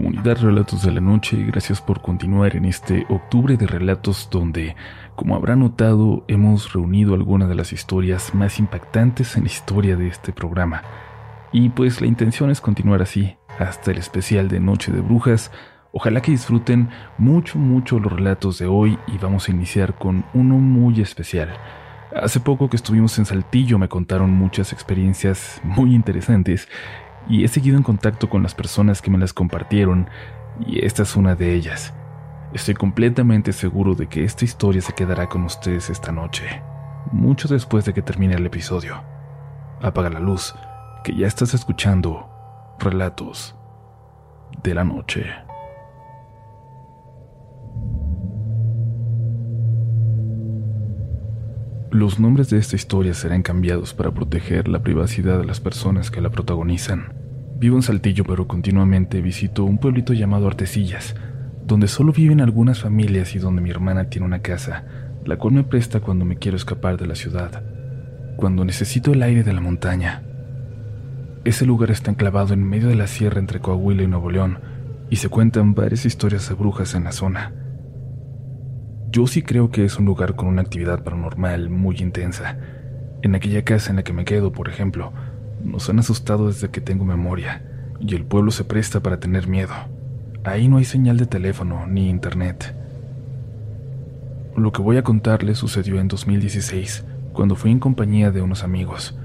Comunidad Relatos de la Noche, gracias por continuar en este octubre de relatos donde, como habrá notado, hemos reunido algunas de las historias más impactantes en la historia de este programa. Y pues la intención es continuar así, hasta el especial de Noche de Brujas. Ojalá que disfruten mucho, mucho los relatos de hoy y vamos a iniciar con uno muy especial. Hace poco que estuvimos en Saltillo me contaron muchas experiencias muy interesantes y he seguido en contacto con las personas que me las compartieron y esta es una de ellas. Estoy completamente seguro de que esta historia se quedará con ustedes esta noche, mucho después de que termine el episodio. Apaga la luz, que ya estás escuchando Relatos de la Noche. Los nombres de esta historia serán cambiados para proteger la privacidad de las personas que la protagonizan. Vivo en Saltillo, pero continuamente visito un pueblito llamado Artesillas, donde solo viven algunas familias y donde mi hermana tiene una casa, la cual me presta cuando me quiero escapar de la ciudad, cuando necesito el aire de la montaña. Ese lugar está enclavado en medio de la sierra entre Coahuila y Nuevo León, y se cuentan varias historias de brujas en la zona. Yo sí creo que es un lugar con una actividad paranormal muy intensa. En aquella casa en la que me quedo, por ejemplo, nos han asustado desde que tengo memoria, y el pueblo se presta para tener miedo. Ahí no hay señal de teléfono ni internet. Lo que voy a contarles sucedió en 2016, cuando fui en compañía de unos amigos.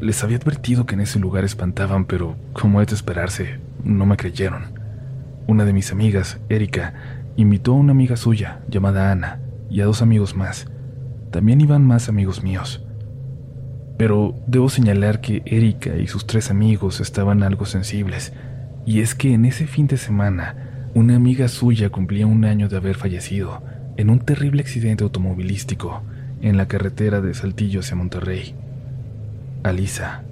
Les había advertido que en ese lugar espantaban, pero como es de esperarse, no me creyeron. Una de mis amigas, Erika, Invitó a una amiga suya, llamada Ana, y a dos amigos más. También iban más amigos míos. Pero debo señalar que Erika y sus tres amigos estaban algo sensibles, y es que en ese fin de semana, una amiga suya cumplía un año de haber fallecido en un terrible accidente automovilístico en la carretera de Saltillo hacia Monterrey. Alisa.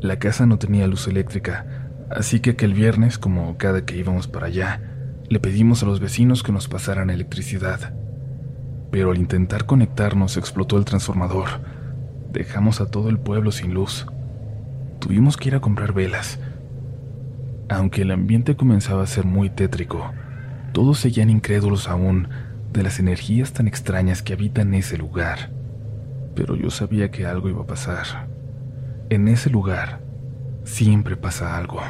La casa no tenía luz eléctrica, Así que aquel viernes, como cada que íbamos para allá, le pedimos a los vecinos que nos pasaran electricidad. Pero al intentar conectarnos explotó el transformador. Dejamos a todo el pueblo sin luz. Tuvimos que ir a comprar velas. Aunque el ambiente comenzaba a ser muy tétrico, todos seguían incrédulos aún de las energías tan extrañas que habitan ese lugar. Pero yo sabía que algo iba a pasar. En ese lugar Siempre pasa algo.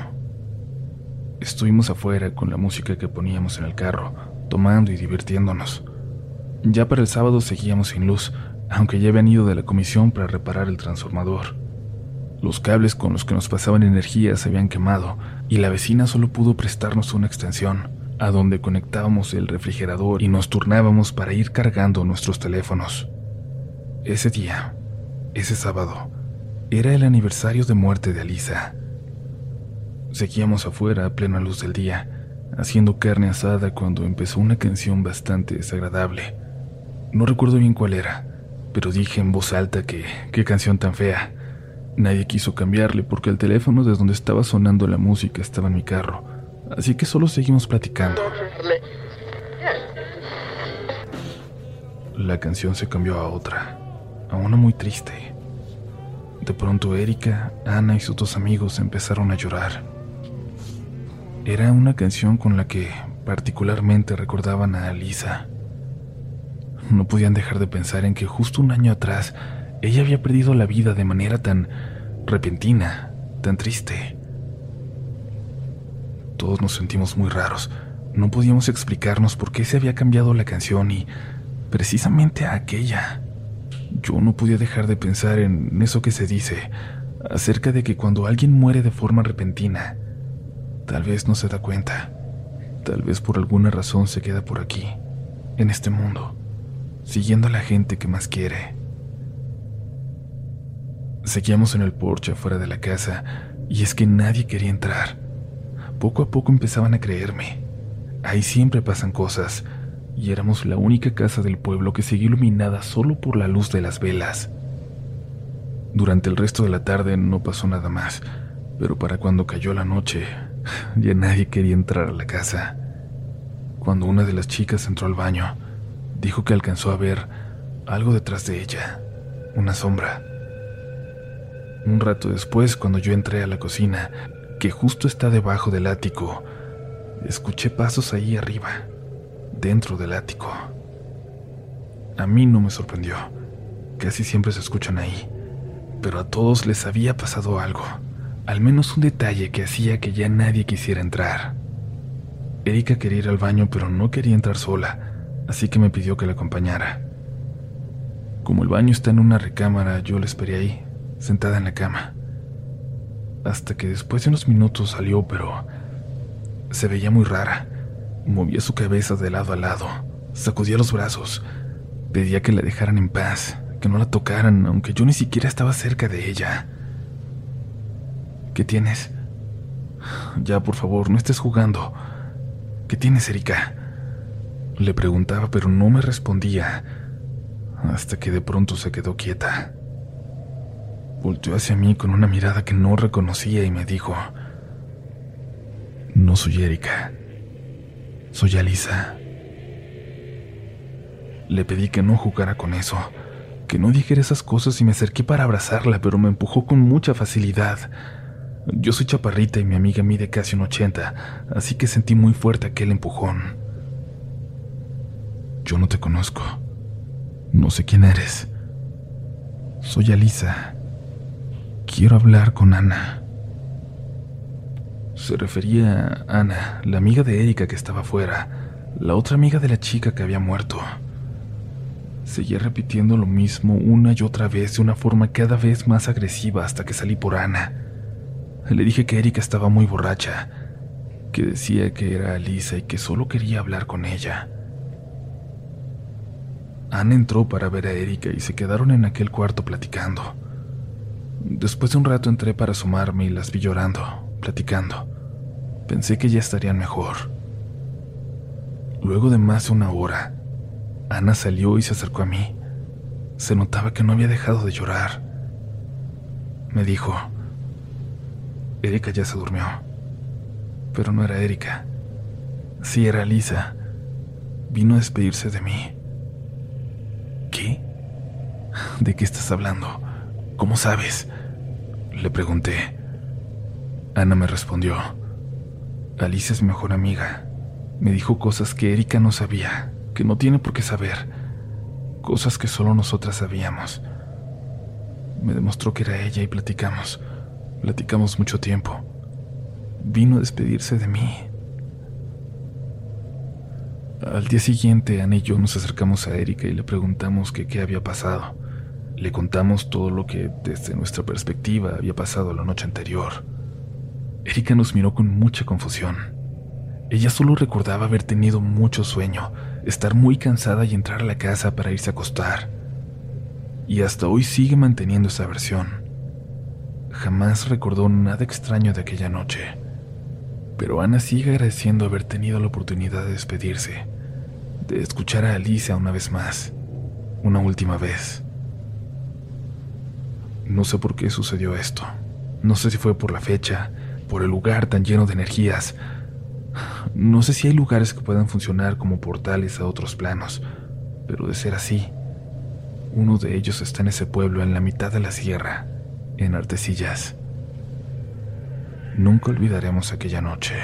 Estuvimos afuera con la música que poníamos en el carro, tomando y divirtiéndonos. Ya para el sábado seguíamos sin luz, aunque ya habían ido de la comisión para reparar el transformador. Los cables con los que nos pasaban energía se habían quemado y la vecina solo pudo prestarnos una extensión, a donde conectábamos el refrigerador y nos turnábamos para ir cargando nuestros teléfonos. Ese día, ese sábado, era el aniversario de muerte de Alisa. Seguíamos afuera a plena luz del día, haciendo carne asada cuando empezó una canción bastante desagradable. No recuerdo bien cuál era, pero dije en voz alta que qué canción tan fea. Nadie quiso cambiarle porque el teléfono de donde estaba sonando la música estaba en mi carro, así que solo seguimos platicando. La canción se cambió a otra, a una muy triste. De pronto Erika, Ana y sus dos amigos empezaron a llorar. Era una canción con la que particularmente recordaban a Alisa. No podían dejar de pensar en que justo un año atrás ella había perdido la vida de manera tan repentina, tan triste. Todos nos sentimos muy raros. No podíamos explicarnos por qué se había cambiado la canción y precisamente aquella. Yo no podía dejar de pensar en eso que se dice acerca de que cuando alguien muere de forma repentina, tal vez no se da cuenta, tal vez por alguna razón se queda por aquí, en este mundo, siguiendo a la gente que más quiere. Seguíamos en el porche afuera de la casa y es que nadie quería entrar. Poco a poco empezaban a creerme. Ahí siempre pasan cosas, y éramos la única casa del pueblo que seguía iluminada solo por la luz de las velas. Durante el resto de la tarde no pasó nada más, pero para cuando cayó la noche, ya nadie quería entrar a la casa. Cuando una de las chicas entró al baño, dijo que alcanzó a ver algo detrás de ella, una sombra. Un rato después, cuando yo entré a la cocina, que justo está debajo del ático. Escuché pasos ahí arriba, dentro del ático. A mí no me sorprendió. Casi siempre se escuchan ahí. Pero a todos les había pasado algo. Al menos un detalle que hacía que ya nadie quisiera entrar. Erika quería ir al baño, pero no quería entrar sola, así que me pidió que la acompañara. Como el baño está en una recámara, yo la esperé ahí, sentada en la cama. Hasta que después de unos minutos salió, pero se veía muy rara. Movía su cabeza de lado a lado, sacudía los brazos, pedía que la dejaran en paz, que no la tocaran, aunque yo ni siquiera estaba cerca de ella. ¿Qué tienes? Ya, por favor, no estés jugando. ¿Qué tienes, Erika? Le preguntaba, pero no me respondía hasta que de pronto se quedó quieta. Volteó hacia mí con una mirada que no reconocía y me dijo, no soy Erika, soy Alisa. Le pedí que no jugara con eso, que no dijera esas cosas y me acerqué para abrazarla, pero me empujó con mucha facilidad. Yo soy chaparrita y mi amiga mide casi un ochenta, así que sentí muy fuerte aquel empujón. Yo no te conozco. No sé quién eres. Soy Alisa. Quiero hablar con Ana. Se refería a Ana, la amiga de Erika que estaba afuera, la otra amiga de la chica que había muerto. Seguía repitiendo lo mismo una y otra vez de una forma cada vez más agresiva hasta que salí por Ana. Le dije que Erika estaba muy borracha, que decía que era Alisa y que solo quería hablar con ella. Ana entró para ver a Erika y se quedaron en aquel cuarto platicando. Después de un rato entré para asomarme y las vi llorando, platicando. Pensé que ya estarían mejor. Luego de más de una hora, Ana salió y se acercó a mí. Se notaba que no había dejado de llorar. Me dijo, Erika ya se durmió. Pero no era Erika. Sí era Lisa. Vino a despedirse de mí. ¿De qué estás hablando? ¿Cómo sabes? Le pregunté. Ana me respondió. Alicia es mi mejor amiga. Me dijo cosas que Erika no sabía, que no tiene por qué saber. Cosas que solo nosotras sabíamos. Me demostró que era ella y platicamos. Platicamos mucho tiempo. Vino a despedirse de mí. Al día siguiente, Ana y yo nos acercamos a Erika y le preguntamos qué había pasado. Le contamos todo lo que, desde nuestra perspectiva, había pasado la noche anterior. Erika nos miró con mucha confusión. Ella solo recordaba haber tenido mucho sueño, estar muy cansada y entrar a la casa para irse a acostar. Y hasta hoy sigue manteniendo esa versión. Jamás recordó nada extraño de aquella noche pero Ana sigue agradeciendo haber tenido la oportunidad de despedirse, de escuchar a Alicia una vez más, una última vez. No sé por qué sucedió esto. No sé si fue por la fecha, por el lugar tan lleno de energías. No sé si hay lugares que puedan funcionar como portales a otros planos, pero de ser así, uno de ellos está en ese pueblo en la mitad de la sierra, en Artesillas. Nunca olvidaremos aquella noche.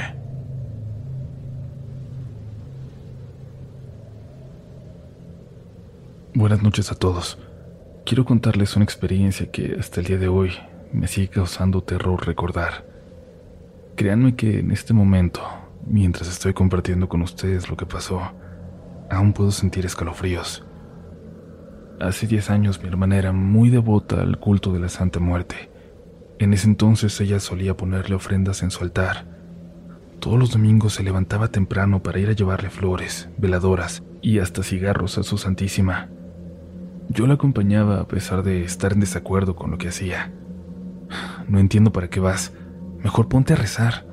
Buenas noches a todos. Quiero contarles una experiencia que hasta el día de hoy me sigue causando terror recordar. Créanme que en este momento, mientras estoy compartiendo con ustedes lo que pasó, aún puedo sentir escalofríos. Hace 10 años mi hermana era muy devota al culto de la Santa Muerte en ese entonces ella solía ponerle ofrendas en su altar. Todos los domingos se levantaba temprano para ir a llevarle flores, veladoras y hasta cigarros a su Santísima. Yo la acompañaba a pesar de estar en desacuerdo con lo que hacía. No entiendo para qué vas. Mejor ponte a rezar.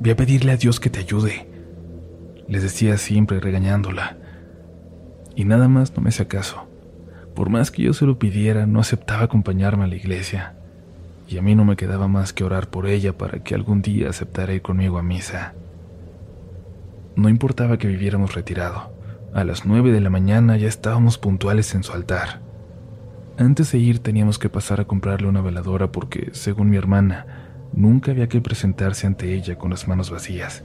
Ve a pedirle a Dios que te ayude. Les decía siempre regañándola. Y nada más no me hacía caso. Por más que yo se lo pidiera, no aceptaba acompañarme a la iglesia y a mí no me quedaba más que orar por ella para que algún día aceptara ir conmigo a misa. No importaba que viviéramos retirado, a las nueve de la mañana ya estábamos puntuales en su altar. Antes de ir teníamos que pasar a comprarle una veladora porque, según mi hermana, Nunca había que presentarse ante ella con las manos vacías.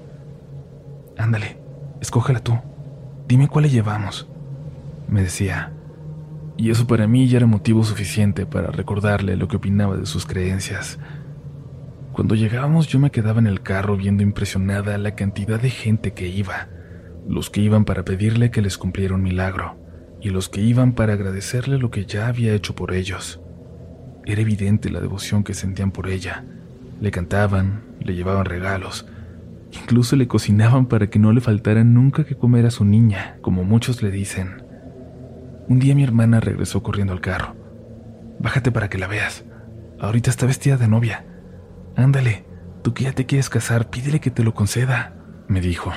Ándale, escógela tú. Dime cuál le llevamos, me decía. Y eso para mí ya era motivo suficiente para recordarle lo que opinaba de sus creencias. Cuando llegábamos yo me quedaba en el carro viendo impresionada la cantidad de gente que iba, los que iban para pedirle que les cumpliera un milagro y los que iban para agradecerle lo que ya había hecho por ellos. Era evidente la devoción que sentían por ella. Le cantaban, le llevaban regalos, incluso le cocinaban para que no le faltara nunca que comer a su niña, como muchos le dicen. Un día mi hermana regresó corriendo al carro. Bájate para que la veas. Ahorita está vestida de novia. Ándale, tú que ya te quieres casar, pídele que te lo conceda, me dijo.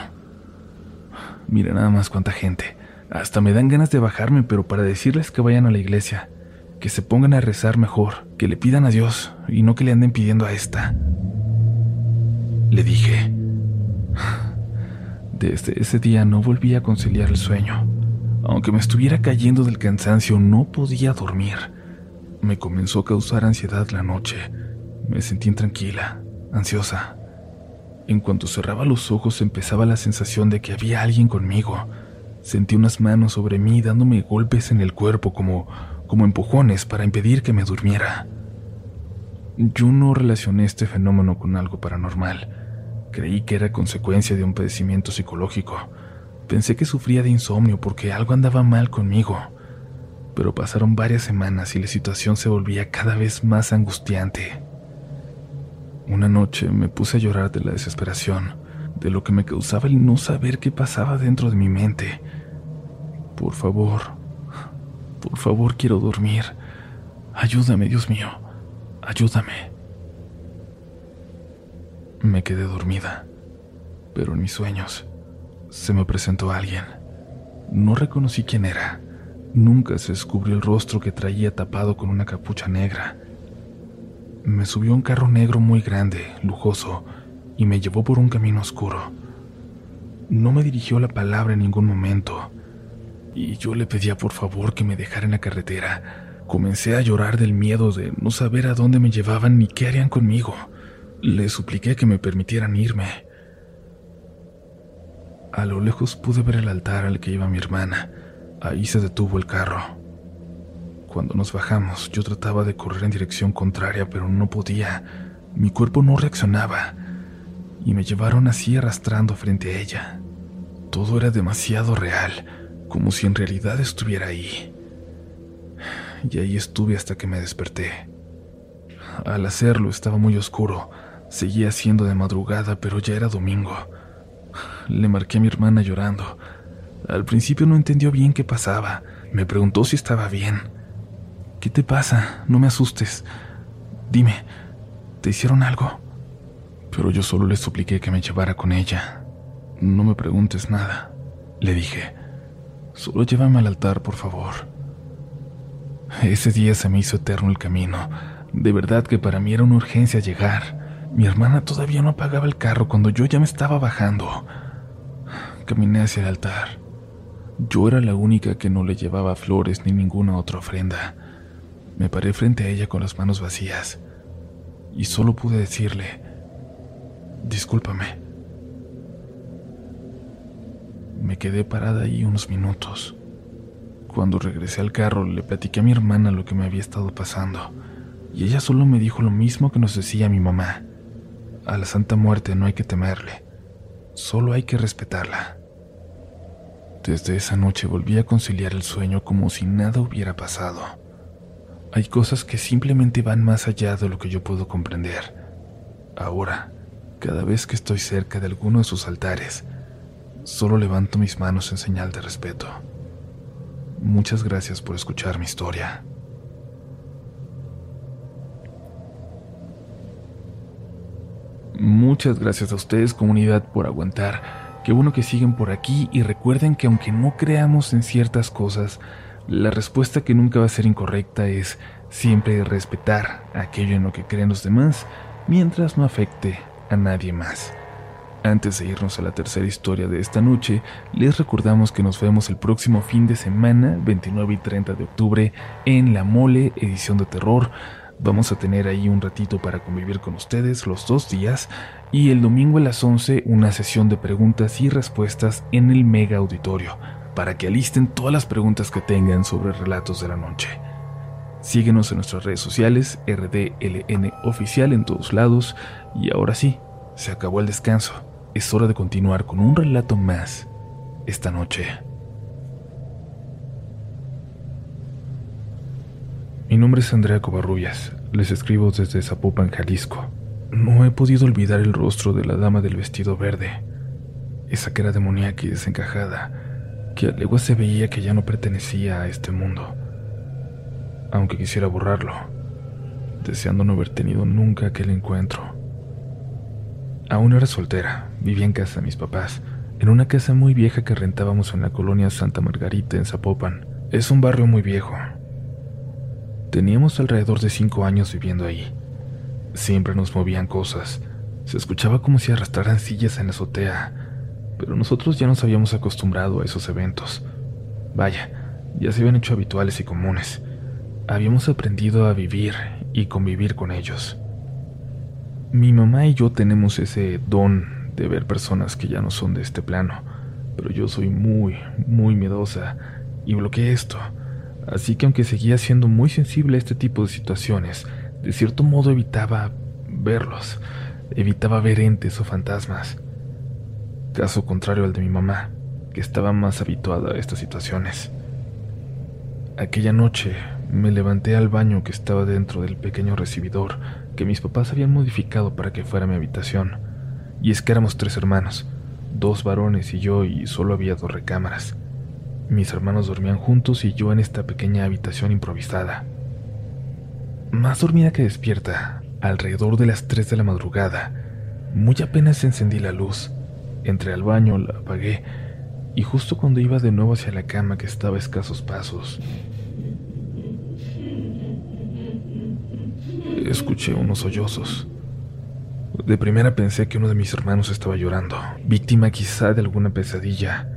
Mira nada más cuánta gente. Hasta me dan ganas de bajarme, pero para decirles que vayan a la iglesia, que se pongan a rezar mejor, que le pidan a Dios y no que le anden pidiendo a esta. Le dije. Desde ese día no volví a conciliar el sueño. Aunque me estuviera cayendo del cansancio, no podía dormir. Me comenzó a causar ansiedad la noche me sentí intranquila, ansiosa. En cuanto cerraba los ojos empezaba la sensación de que había alguien conmigo. Sentí unas manos sobre mí dándome golpes en el cuerpo como, como empujones para impedir que me durmiera. Yo no relacioné este fenómeno con algo paranormal. Creí que era consecuencia de un padecimiento psicológico. Pensé que sufría de insomnio porque algo andaba mal conmigo. Pero pasaron varias semanas y la situación se volvía cada vez más angustiante. Una noche me puse a llorar de la desesperación, de lo que me causaba el no saber qué pasaba dentro de mi mente. Por favor, por favor quiero dormir. Ayúdame, Dios mío, ayúdame. Me quedé dormida, pero en mis sueños se me presentó alguien. No reconocí quién era. Nunca se descubrió el rostro que traía tapado con una capucha negra me subió un carro negro muy grande, lujoso, y me llevó por un camino oscuro. No me dirigió la palabra en ningún momento, y yo le pedía por favor que me dejara en la carretera. Comencé a llorar del miedo de no saber a dónde me llevaban ni qué harían conmigo. Le supliqué que me permitieran irme. A lo lejos pude ver el altar al que iba mi hermana. Ahí se detuvo el carro. Cuando nos bajamos, yo trataba de correr en dirección contraria, pero no podía. Mi cuerpo no reaccionaba y me llevaron así arrastrando frente a ella. Todo era demasiado real, como si en realidad estuviera ahí. Y ahí estuve hasta que me desperté. Al hacerlo estaba muy oscuro, seguía siendo de madrugada, pero ya era domingo. Le marqué a mi hermana llorando. Al principio no entendió bien qué pasaba, me preguntó si estaba bien. ¿Qué te pasa? No me asustes. Dime, ¿te hicieron algo? Pero yo solo le supliqué que me llevara con ella. No me preguntes nada, le dije. Solo llévame al altar, por favor. Ese día se me hizo eterno el camino. De verdad que para mí era una urgencia llegar. Mi hermana todavía no apagaba el carro cuando yo ya me estaba bajando. Caminé hacia el altar. Yo era la única que no le llevaba flores ni ninguna otra ofrenda. Me paré frente a ella con las manos vacías y solo pude decirle, discúlpame. Me quedé parada ahí unos minutos. Cuando regresé al carro le platiqué a mi hermana lo que me había estado pasando y ella solo me dijo lo mismo que nos decía mi mamá. A la Santa Muerte no hay que temerle, solo hay que respetarla. Desde esa noche volví a conciliar el sueño como si nada hubiera pasado. Hay cosas que simplemente van más allá de lo que yo puedo comprender. Ahora, cada vez que estoy cerca de alguno de sus altares, solo levanto mis manos en señal de respeto. Muchas gracias por escuchar mi historia. Muchas gracias a ustedes comunidad por aguantar. Qué bueno que siguen por aquí y recuerden que aunque no creamos en ciertas cosas, la respuesta que nunca va a ser incorrecta es siempre respetar aquello en lo que creen los demás mientras no afecte a nadie más. Antes de irnos a la tercera historia de esta noche, les recordamos que nos vemos el próximo fin de semana, 29 y 30 de octubre, en La Mole, edición de terror, Vamos a tener ahí un ratito para convivir con ustedes los dos días y el domingo a las 11 una sesión de preguntas y respuestas en el mega auditorio para que alisten todas las preguntas que tengan sobre relatos de la noche. Síguenos en nuestras redes sociales, RDLN oficial en todos lados y ahora sí, se acabó el descanso. Es hora de continuar con un relato más esta noche. Mi nombre es Andrea Covarrubias, les escribo desde Zapopan, Jalisco. No he podido olvidar el rostro de la dama del vestido verde, esa cara demoníaca y desencajada, que a legua se veía que ya no pertenecía a este mundo, aunque quisiera borrarlo, deseando no haber tenido nunca aquel encuentro. Aún era soltera, vivía en casa de mis papás, en una casa muy vieja que rentábamos en la colonia Santa Margarita en Zapopan. Es un barrio muy viejo, Teníamos alrededor de cinco años viviendo ahí. Siempre nos movían cosas. Se escuchaba como si arrastraran sillas en la azotea, pero nosotros ya nos habíamos acostumbrado a esos eventos. Vaya, ya se habían hecho habituales y comunes. Habíamos aprendido a vivir y convivir con ellos. Mi mamá y yo tenemos ese don de ver personas que ya no son de este plano, pero yo soy muy, muy miedosa y bloqueé esto. Así que aunque seguía siendo muy sensible a este tipo de situaciones, de cierto modo evitaba verlos, evitaba ver entes o fantasmas. Caso contrario al de mi mamá, que estaba más habituada a estas situaciones. Aquella noche me levanté al baño que estaba dentro del pequeño recibidor que mis papás habían modificado para que fuera mi habitación. Y es que éramos tres hermanos, dos varones y yo, y solo había dos recámaras. Mis hermanos dormían juntos y yo en esta pequeña habitación improvisada. Más dormida que despierta, alrededor de las 3 de la madrugada, muy apenas encendí la luz, entré al baño, la apagué, y justo cuando iba de nuevo hacia la cama que estaba a escasos pasos, escuché unos sollozos. De primera pensé que uno de mis hermanos estaba llorando, víctima quizá de alguna pesadilla,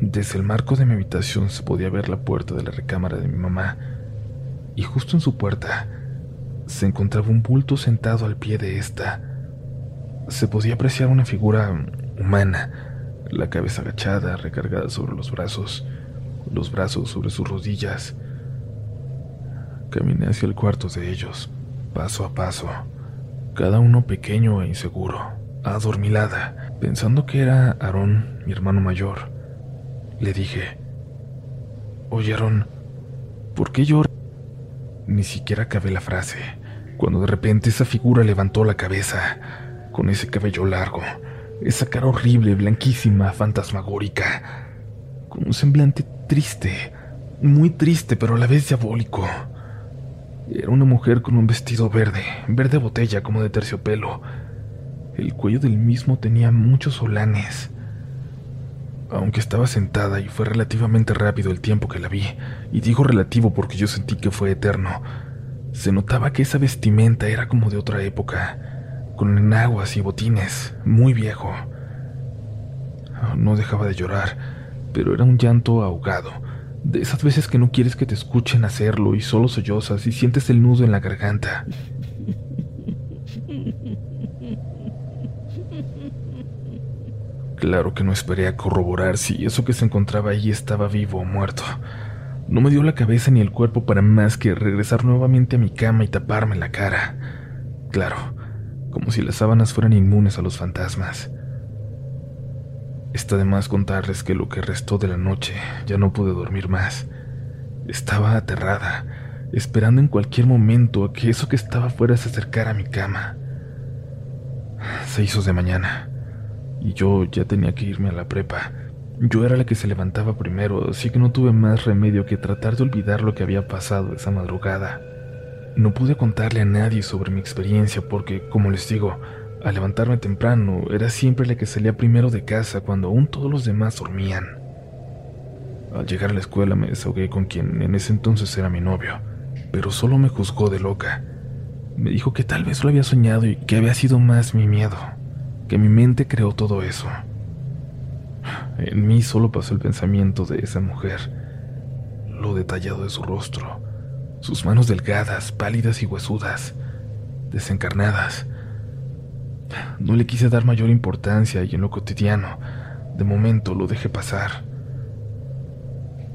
desde el marco de mi habitación se podía ver la puerta de la recámara de mi mamá, y justo en su puerta se encontraba un bulto sentado al pie de esta. Se podía apreciar una figura humana, la cabeza agachada, recargada sobre los brazos, los brazos sobre sus rodillas. Caminé hacia el cuarto de ellos, paso a paso, cada uno pequeño e inseguro, adormilada, pensando que era Aarón, mi hermano mayor le dije, oyeron, ¿por qué llora? Ni siquiera acabé la frase, cuando de repente esa figura levantó la cabeza, con ese cabello largo, esa cara horrible, blanquísima, fantasmagórica, con un semblante triste, muy triste, pero a la vez diabólico. Era una mujer con un vestido verde, verde botella como de terciopelo. El cuello del mismo tenía muchos solanes aunque estaba sentada y fue relativamente rápido el tiempo que la vi, y digo relativo porque yo sentí que fue eterno, se notaba que esa vestimenta era como de otra época, con enaguas y botines, muy viejo. No dejaba de llorar, pero era un llanto ahogado, de esas veces que no quieres que te escuchen hacerlo y solo sollozas y sientes el nudo en la garganta. Claro que no esperé a corroborar si eso que se encontraba ahí estaba vivo o muerto. No me dio la cabeza ni el cuerpo para más que regresar nuevamente a mi cama y taparme la cara. Claro, como si las sábanas fueran inmunes a los fantasmas. Está de más contarles que lo que restó de la noche ya no pude dormir más. Estaba aterrada, esperando en cualquier momento a que eso que estaba fuera se acercara a mi cama. Se hizo de mañana y yo ya tenía que irme a la prepa. Yo era la que se levantaba primero, así que no tuve más remedio que tratar de olvidar lo que había pasado esa madrugada. No pude contarle a nadie sobre mi experiencia porque, como les digo, al levantarme temprano era siempre la que salía primero de casa cuando aún todos los demás dormían. Al llegar a la escuela me desahogué con quien en ese entonces era mi novio, pero solo me juzgó de loca. Me dijo que tal vez lo había soñado y que había sido más mi miedo que mi mente creó todo eso. En mí solo pasó el pensamiento de esa mujer, lo detallado de su rostro, sus manos delgadas, pálidas y huesudas, desencarnadas. No le quise dar mayor importancia y en lo cotidiano, de momento lo dejé pasar.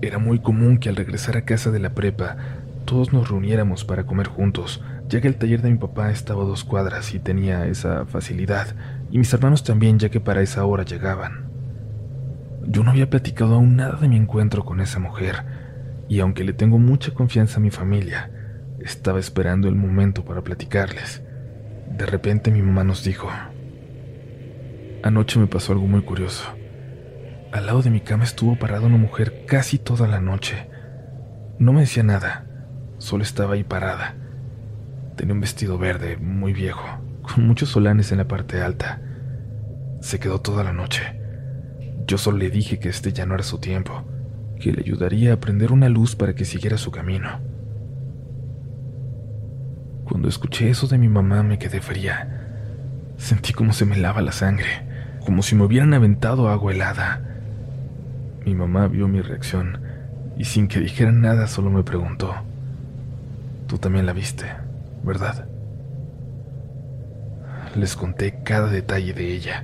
Era muy común que al regresar a casa de la prepa, todos nos reuniéramos para comer juntos, ya que el taller de mi papá estaba a dos cuadras y tenía esa facilidad, y mis hermanos también, ya que para esa hora llegaban. Yo no había platicado aún nada de mi encuentro con esa mujer, y aunque le tengo mucha confianza a mi familia, estaba esperando el momento para platicarles. De repente mi mamá nos dijo, anoche me pasó algo muy curioso. Al lado de mi cama estuvo parada una mujer casi toda la noche. No me decía nada, solo estaba ahí parada. Tenía un vestido verde, muy viejo, con muchos solanes en la parte alta. Se quedó toda la noche. Yo solo le dije que este ya no era su tiempo, que le ayudaría a prender una luz para que siguiera su camino. Cuando escuché eso de mi mamá me quedé fría. Sentí como se me lava la sangre, como si me hubieran aventado agua helada. Mi mamá vio mi reacción y sin que dijera nada solo me preguntó, Tú también la viste, ¿verdad? Les conté cada detalle de ella,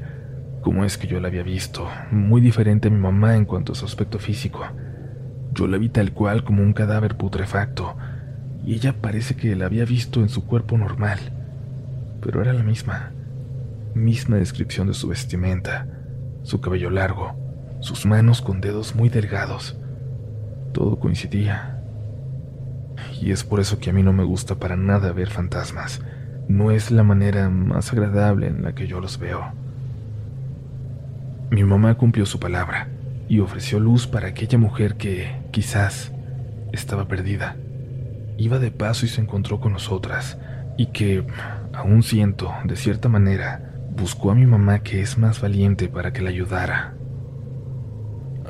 cómo es que yo la había visto, muy diferente a mi mamá en cuanto a su aspecto físico. Yo la vi tal cual como un cadáver putrefacto, y ella parece que la había visto en su cuerpo normal, pero era la misma, misma descripción de su vestimenta, su cabello largo, sus manos con dedos muy delgados. Todo coincidía. Y es por eso que a mí no me gusta para nada ver fantasmas. No es la manera más agradable en la que yo los veo. Mi mamá cumplió su palabra y ofreció luz para aquella mujer que, quizás, estaba perdida. Iba de paso y se encontró con nosotras, y que, aún siento, de cierta manera, buscó a mi mamá que es más valiente para que la ayudara.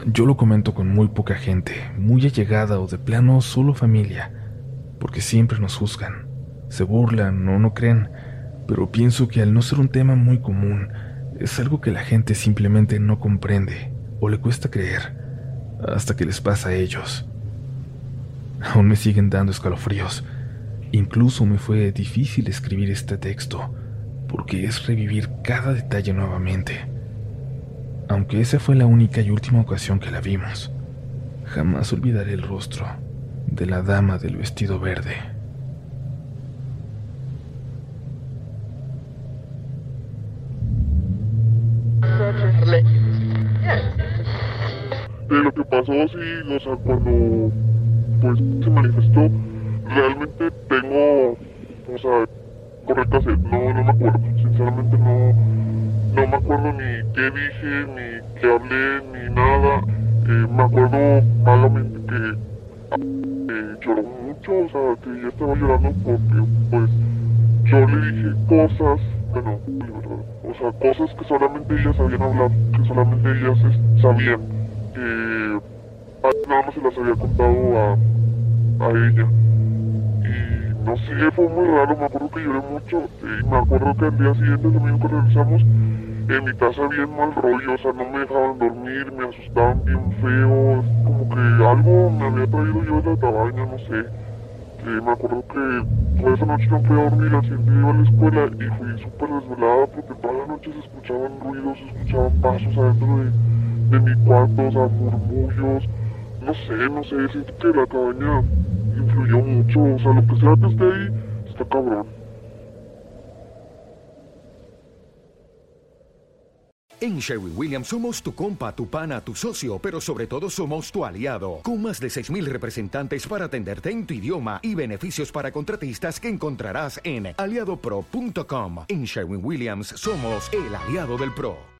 Yo lo comento con muy poca gente, muy allegada o de plano solo familia, porque siempre nos juzgan, se burlan o no creen, pero pienso que al no ser un tema muy común, es algo que la gente simplemente no comprende o le cuesta creer, hasta que les pasa a ellos. Aún me siguen dando escalofríos. Incluso me fue difícil escribir este texto, porque es revivir cada detalle nuevamente. Aunque esa fue la única y última ocasión que la vimos, jamás olvidaré el rostro de la dama del vestido verde. De lo que pasó, sí, o sea, cuando pues se manifestó, realmente tengo, o sea, correctas, no, no me acuerdo, sinceramente no, no me acuerdo ni qué dije, ni qué hablé, ni nada, eh, me acuerdo malamente que lloró mucho, o sea, que ella estaba llorando porque, pues, yo le dije cosas, bueno, verdad, o sea, cosas que solamente ellas sabían hablar, que solamente ellas sabían, que nada más se las había contado a, a ella. Y no sé, fue muy raro, me acuerdo que lloré mucho, y me acuerdo que al día siguiente, el domingo que regresamos, en mi casa bien mal rollo, o sea, no me dejaban dormir, me asustaban bien feo, como que algo me había traído yo de la tabaña, no sé. Eh, me acuerdo que toda esa noche no fui a dormir, al siguiente iba a la escuela y fui súper desvelada porque toda la noche se escuchaban ruidos, se escuchaban pasos adentro de, de mi cuarto, o sea, murmullos, no sé, no sé, siento que la cabaña influyó mucho, o sea, lo que sea que esté ahí, está cabrón. En Sherwin Williams somos tu compa, tu pana, tu socio, pero sobre todo somos tu aliado, con más de 6.000 representantes para atenderte en tu idioma y beneficios para contratistas que encontrarás en aliadopro.com. En Sherwin Williams somos el aliado del PRO.